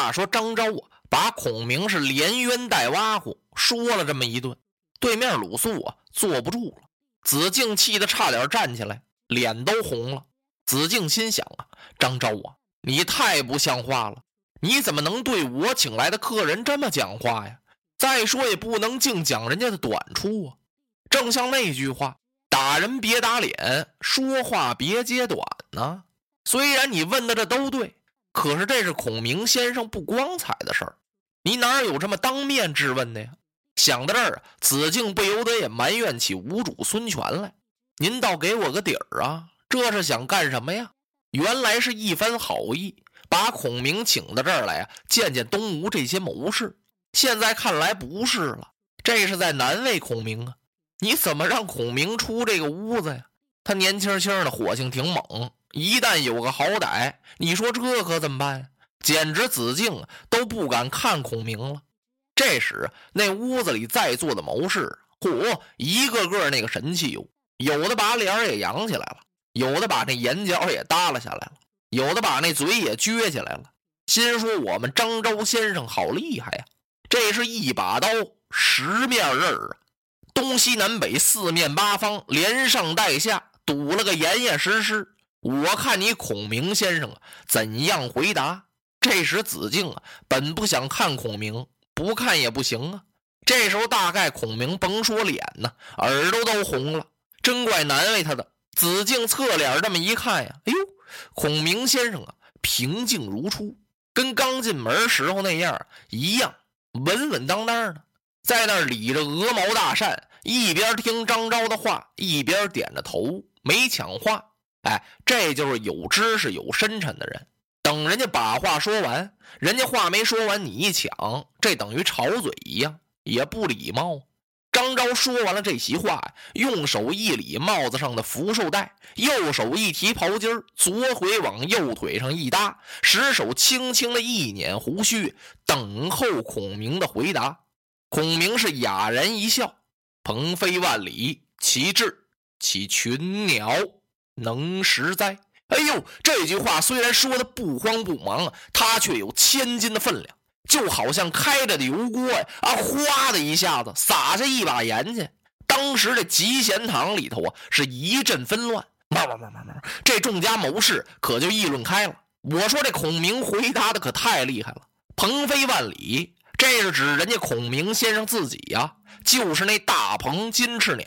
话说张昭啊，把孔明是连冤带挖苦，说了这么一顿。对面鲁肃啊，坐不住了。子敬气得差点站起来，脸都红了。子敬心想啊，张昭啊，你太不像话了！你怎么能对我请来的客人这么讲话呀？再说也不能净讲人家的短处啊。正像那句话：“打人别打脸，说话别揭短。”呢。虽然你问的这都对，可是这是孔明先生不光彩的事儿，你哪有这么当面质问的呀？想到这儿，子敬不由得也埋怨起吴主孙权来：“您倒给我个底儿啊！这是想干什么呀？”原来是一番好意，把孔明请到这儿来呀，见见东吴这些谋士。现在看来不是了，这是在难为孔明啊！你怎么让孔明出这个屋子呀？他年轻轻的，火性挺猛，一旦有个好歹，你说这可怎么办呀？简直子敬都不敢看孔明了。这时，那屋子里在座的谋士，嚯，一个个那个神气哟！有的把脸也扬起来了，有的把那眼角也耷拉下来了，有的把那嘴也撅起来了，心说我们张昭先生好厉害呀！这是一把刀，十面刃啊！东西南北四面八方，连上带下堵了个严严实实。我看你孔明先生啊，怎样回答？这时子敬啊，本不想看孔明，不看也不行啊。这时候大概孔明甭说脸呢，耳朵都红了，真怪难为他的。子敬侧脸这么一看呀，哎呦，孔明先生啊，平静如初，跟刚进门时候那样一样，稳稳当当的，在那儿理着鹅毛大扇。一边听张昭的话，一边点着头，没抢话。哎，这就是有知识、有深沉的人。等人家把话说完，人家话没说完，你一抢，这等于吵嘴一样，也不礼貌。张昭说完了这席话，用手一理帽子上的福寿带，右手一提袍襟左腿往右腿上一搭，使手轻轻的一捻胡须，等候孔明的回答。孔明是哑然一笑。鹏飞万里，其志，其群鸟能食哉？哎呦，这句话虽然说的不慌不忙啊，他却有千斤的分量，就好像开着的油锅呀，啊，哗的一下子撒下一把盐去。当时这集贤堂里头啊，是一阵纷乱，慢慢慢慢慢，这众家谋士可就议论开了。我说这孔明回答的可太厉害了，鹏飞万里。这是指人家孔明先生自己呀，就是那大鹏金翅鸟，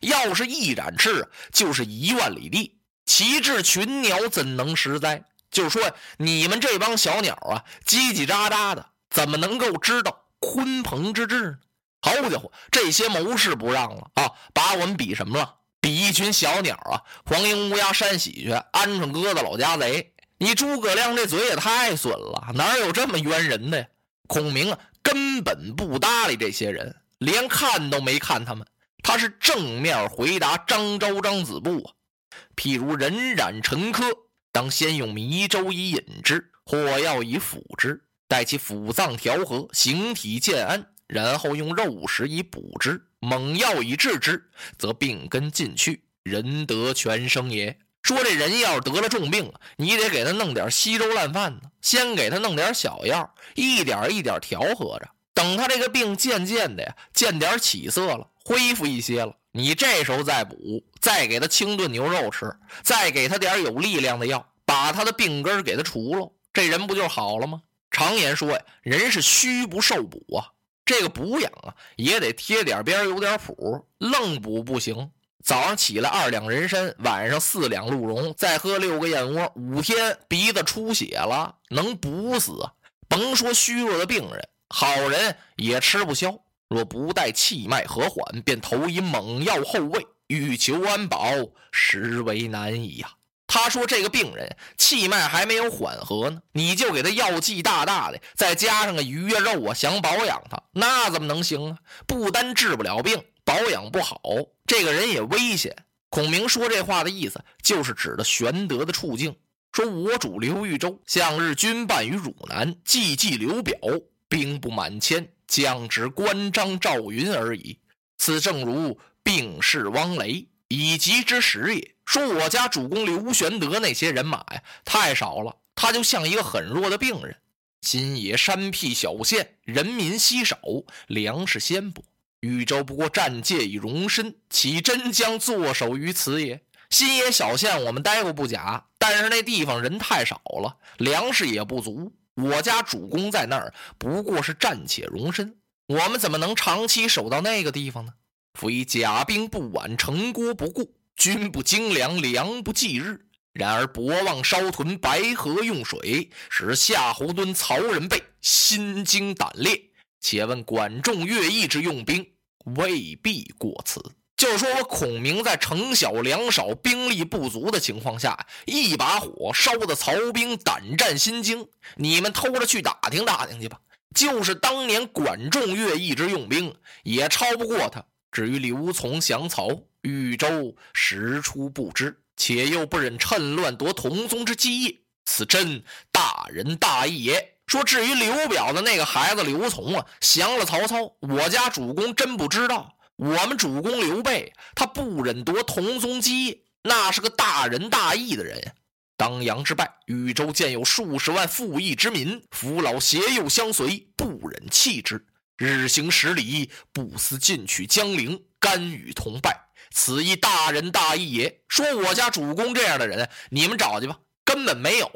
要是一展翅，就是一万里地。其志群鸟怎能食哉？就是说你们这帮小鸟啊，叽叽喳喳的，怎么能够知道鲲鹏之志呢？好家伙，这些谋士不让了啊，把我们比什么了？比一群小鸟啊，黄莺乌鸦山喜鹊，鹌鹑鸽子老家贼。你诸葛亮这嘴也太损了，哪有这么冤人的呀？孔明啊，根本不搭理这些人，连看都没看他们。他是正面回答张昭、张子布啊。譬如人染陈科，当先用迷粥以引之，或药以辅之，待其腑脏调和，形体渐安，然后用肉食以补之，猛药以治之，则病根尽去，人得全生也。说这人要是得了重病啊，你得给他弄点稀粥烂饭呢，先给他弄点小药，一点一点调和着，等他这个病渐渐的呀见点起色了，恢复一些了，你这时候再补，再给他清炖牛肉吃，再给他点有力量的药，把他的病根给他除了，这人不就好了吗？常言说呀，人是虚不受补啊，这个补养啊也得贴点边有点谱，愣补不行。早上起来二两人参，晚上四两鹿茸，再喝六个燕窝，五天鼻子出血了，能补死？甭说虚弱的病人，好人也吃不消。若不待气脉和缓，便投以猛药后喂，欲求安保，实为难矣呀。他说：“这个病人气脉还没有缓和呢，你就给他药剂大大的，再加上个鱼啊肉啊，想保养他，那怎么能行啊？不单治不了病。”保养不好，这个人也危险。孔明说这话的意思，就是指的玄德的处境。说我主刘豫州向日军办于汝南，寂寂刘表，兵不满千，将之关张赵云而已。此正如病逝汪雷，以及之时也。说我家主公刘玄德那些人马呀，太少了，他就像一个很弱的病人。新野山僻小县，人民稀少，粮食鲜薄。豫州不过战界以容身，岂真将坐守于此也？新野小县我们待过不假，但是那地方人太少了，粮食也不足。我家主公在那儿不过是暂且容身，我们怎么能长期守到那个地方呢？夫以甲兵不挽，城郭不固，军不精粮，粮不济日。然而博望烧屯，白河用水，使夏侯惇、曹仁备心惊胆裂。且问管仲、乐毅之用兵，未必过此。就是说我孔明在城小粮少、兵力不足的情况下，一把火烧得曹兵胆战心惊。你们偷着去打听打听去吧。就是当年管仲、乐毅之用兵，也超不过他。至于刘琮降曹，豫州实出不知，且又不忍趁乱夺同宗之基业，此真大仁大义也。说至于刘表的那个孩子刘琮啊，降了曹操，我家主公真不知道。我们主公刘备，他不忍夺同宗基业，那是个大仁大义的人。当阳之败，豫州见有数十万富义之民，扶老携幼相随，不忍弃之，日行十里，不思进取江陵，甘与同败，此亦大仁大义也。说我家主公这样的人，你们找去吧，根本没有。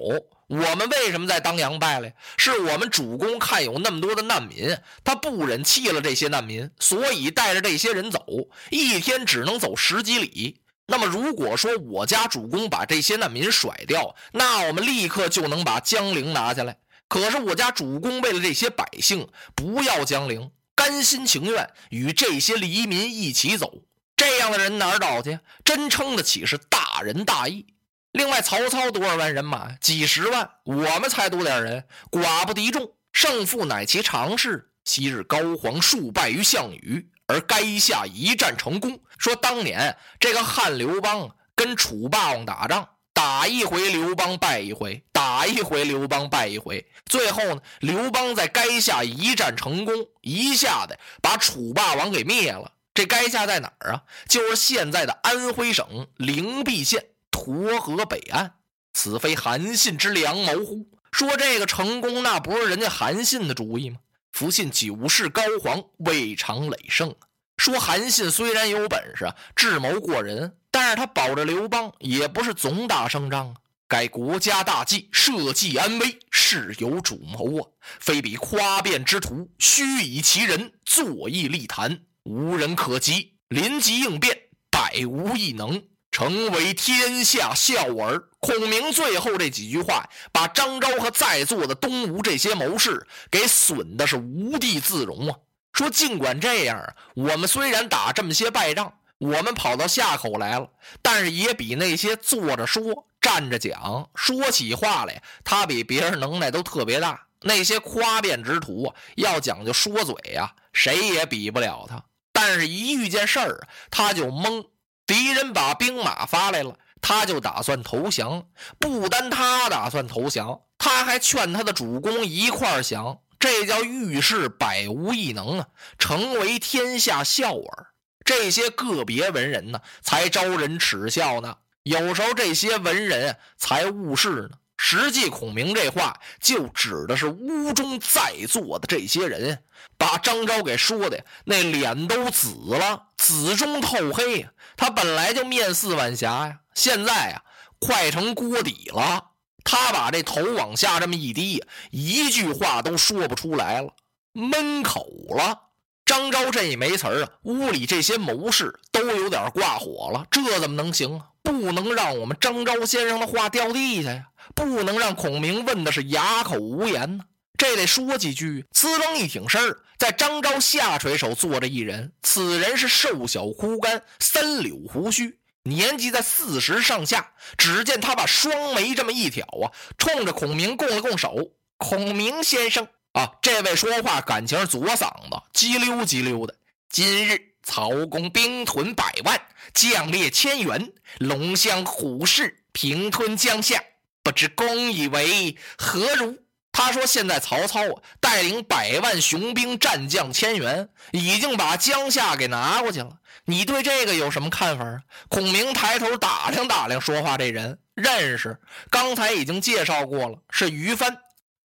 我们为什么在当阳败了？是我们主公看有那么多的难民，他不忍弃了这些难民，所以带着这些人走，一天只能走十几里。那么如果说我家主公把这些难民甩掉，那我们立刻就能把江陵拿下来。可是我家主公为了这些百姓，不要江陵，甘心情愿与这些黎民一起走。这样的人哪儿找去？真称得起是大仁大义。另外，曹操多少万人马？几十万。我们才多点人，寡不敌众，胜负乃其常事。昔日高皇数败于项羽，而垓下一战成功。说当年这个汉刘邦跟楚霸王打仗，打一回刘邦败一回，打一回刘邦败一回，最后呢，刘邦在垓下一战成功，一下子把楚霸王给灭了。这垓下在哪儿啊？就是现在的安徽省灵璧县。沱河北岸，此非韩信之良谋乎？说这个成功，那不是人家韩信的主意吗？福信九世高皇，未尝累胜。说韩信虽然有本事，智谋过人，但是他保着刘邦，也不是总打胜仗啊。该国家大计，社稷安危，事有主谋啊，非比夸辩之徒，虚以其人，坐议立谈，无人可及，临机应变，百无一能。成为天下笑儿。孔明最后这几句话，把张昭和在座的东吴这些谋士给损的是无地自容啊！说尽管这样啊，我们虽然打这么些败仗，我们跑到下口来了，但是也比那些坐着说、站着讲、说起话来，他比别人能耐都特别大。那些夸辩之徒啊，要讲究说嘴呀，谁也比不了他。但是，一遇见事儿，他就懵。敌人把兵马发来了，他就打算投降。不单他打算投降，他还劝他的主公一块儿降。这叫遇事百无一能啊，成为天下笑耳。这些个别文人呢，才招人耻笑呢。有时候这些文人才误事呢。实际孔明这话就指的是屋中在座的这些人，把张昭给说的那脸都紫了，紫中透黑。他本来就面似晚霞呀，现在啊快成锅底了。他把这头往下这么一低，一句话都说不出来了，闷口了。张昭这一没词儿啊，屋里这些谋士都有点挂火了。这怎么能行啊？不能让我们张昭先生的话掉地下呀！不能让孔明问的是哑口无言呢，这得说几句。呲楞一挺身儿，在张昭下垂手坐着一人，此人是瘦小枯干，三绺胡须，年纪在四十上下。只见他把双眉这么一挑啊，冲着孔明拱了拱手：“孔明先生啊，这位说话感情左嗓子叽溜叽溜的。今日曹公兵屯百万，将列千员，龙骧虎视，平吞江夏。”不知公以为何如？他说：“现在曹操啊，带领百万雄兵，战将千员，已经把江夏给拿过去了。你对这个有什么看法？”孔明抬头打量打量说话这人，认识，刚才已经介绍过了，是于帆。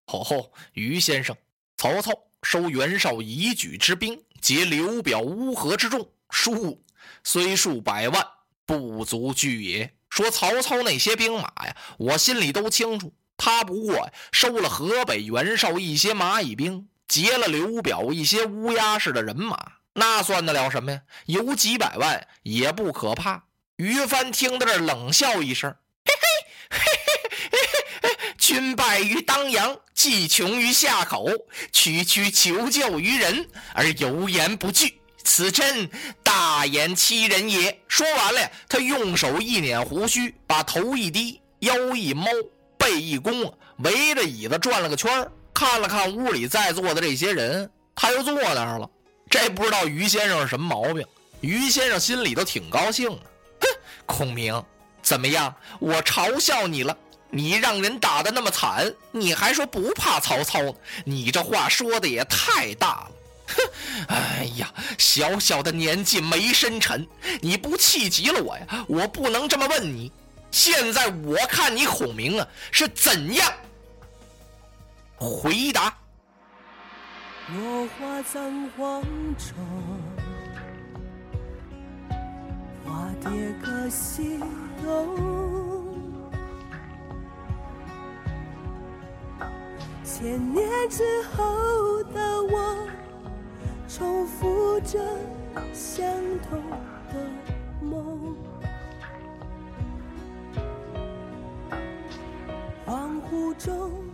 吼吼，于先生，曹操收袁绍以举之兵，结刘表乌合之众，数虽数百万，不足惧也。说曹操那些兵马呀，我心里都清楚。他不过收了河北袁绍一些蚂蚁兵，劫了刘表一些乌鸦似的人马，那算得了什么呀？有几百万也不可怕。于帆听到这冷笑一声：“君败于当阳，计穷于下口，区区求救于人而犹言不惧。”此真大言欺人也！说完了，他用手一捻胡须，把头一低，腰一猫，背一弓，围着椅子转了个圈看了看屋里在座的这些人，他又坐那儿了。这不知道于先生是什么毛病？于先生心里头挺高兴的。哼，孔明，怎么样？我嘲笑你了？你让人打的那么惨，你还说不怕曹操？你这话说的也太大了。哼，哎呀，小小的年纪没深沉，你不气急了我呀？我不能这么问你。现在我看你孔明啊是怎样回答。落花葬黄冢，花蝶各西东。千年之后的我。重复着相同的梦，恍惚中。